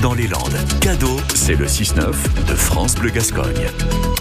dans les Landes. Cadeau, c'est le 6-9 de France Bleu Gascogne.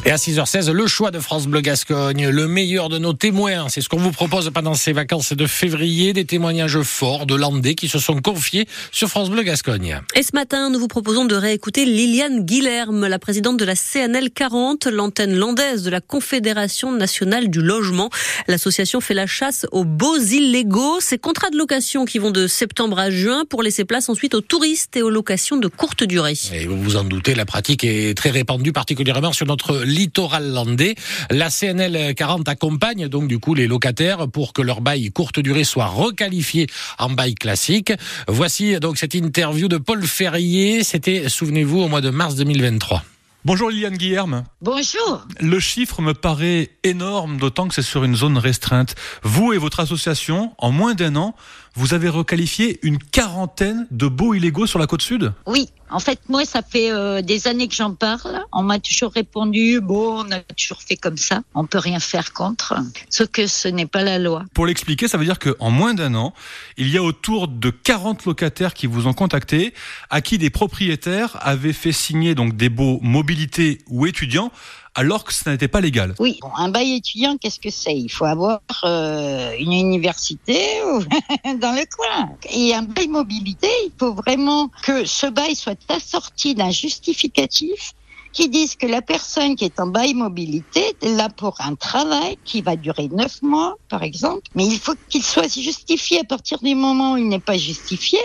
Et à 6h16, le choix de France Bleu Gascogne, le meilleur de nos témoins. C'est ce qu'on vous propose pendant ces vacances de février, des témoignages forts de Landais qui se sont confiés sur France Bleu Gascogne. Et ce matin, nous vous proposons de réécouter Liliane Guilherme, la présidente de la CNL 40, l'antenne landaise de la Confédération nationale du logement. L'association fait la chasse aux beaux illégaux. Ces contrats de location qui vont de septembre à juin pour laisser place ensuite aux touristes et aux locations de courte durée. Et vous vous en doutez, la pratique est très répandue, particulièrement sur notre littoral landais. La CNL 40 accompagne donc du coup les locataires pour que leur bail courte durée soit requalifié en bail classique. Voici donc cette interview de Paul Ferrier. C'était, souvenez-vous, au mois de mars 2023. Bonjour Liliane Guillerme. Bonjour. Le chiffre me paraît énorme, d'autant que c'est sur une zone restreinte. Vous et votre association, en moins d'un an, vous avez requalifié une quarantaine de baux illégaux sur la côte sud? Oui, en fait, moi, ça fait euh, des années que j'en parle. On m'a toujours répondu, bon, on a toujours fait comme ça, on peut rien faire contre. Ce que ce n'est pas la loi. Pour l'expliquer, ça veut dire qu'en moins d'un an, il y a autour de 40 locataires qui vous ont contacté, à qui des propriétaires avaient fait signer donc des baux mobilité ou étudiants alors que ce n'était pas légal. Oui, un bail étudiant, qu'est-ce que c'est? Il faut avoir euh, une université dans le coin. Et un bail mobilité, il faut vraiment que ce bail soit assorti d'un justificatif qui disent que la personne qui est en bail mobilité est là pour un travail qui va durer neuf mois, par exemple, mais il faut qu'il soit justifié à partir du moment où il n'est pas justifié.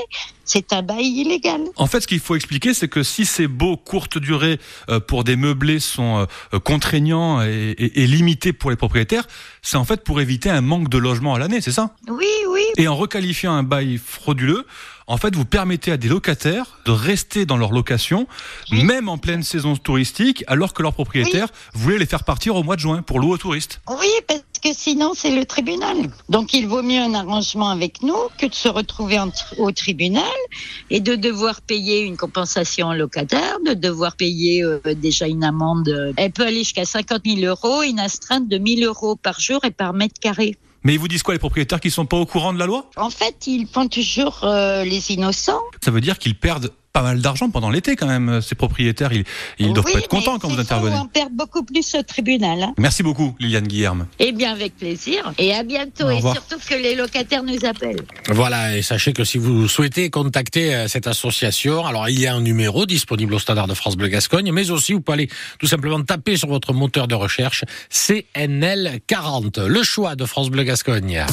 C'est un bail illégal. En fait, ce qu'il faut expliquer, c'est que si ces baux courte durée euh, pour des meublés sont euh, contraignants et, et, et limités pour les propriétaires, c'est en fait pour éviter un manque de logement à l'année, c'est ça? Oui, oui. Et en requalifiant un bail frauduleux, en fait, vous permettez à des locataires de rester dans leur location, même en pleine saison touristique, alors que leurs propriétaires voulaient les faire partir au mois de juin pour louer aux touristes. Oui, parce que sinon, c'est le tribunal. Donc, il vaut mieux un arrangement avec nous que de se retrouver au tribunal et de devoir payer une compensation locataire, de devoir payer euh, déjà une amende. Elle peut aller jusqu'à 50 000 euros, une astreinte de 1000 euros par jour et par mètre carré. Mais ils vous disent quoi les propriétaires qui sont pas au courant de la loi? En fait, ils font toujours euh, les innocents. Ça veut dire qu'ils perdent pas mal d'argent pendant l'été quand même. Ces propriétaires, ils, ils doivent pas être contents quand vous intervenez. On perd beaucoup plus au tribunal. Hein. Merci beaucoup, Liliane Guillerme. Eh bien, avec plaisir. Et à bientôt. Et surtout que les locataires nous appellent. Voilà. Et sachez que si vous souhaitez contacter euh, cette association, alors il y a un numéro disponible au standard de France Bleu Gascogne, mais aussi vous pouvez aller tout simplement taper sur votre moteur de recherche CNL 40. Le choix de France Bleu Gascogne.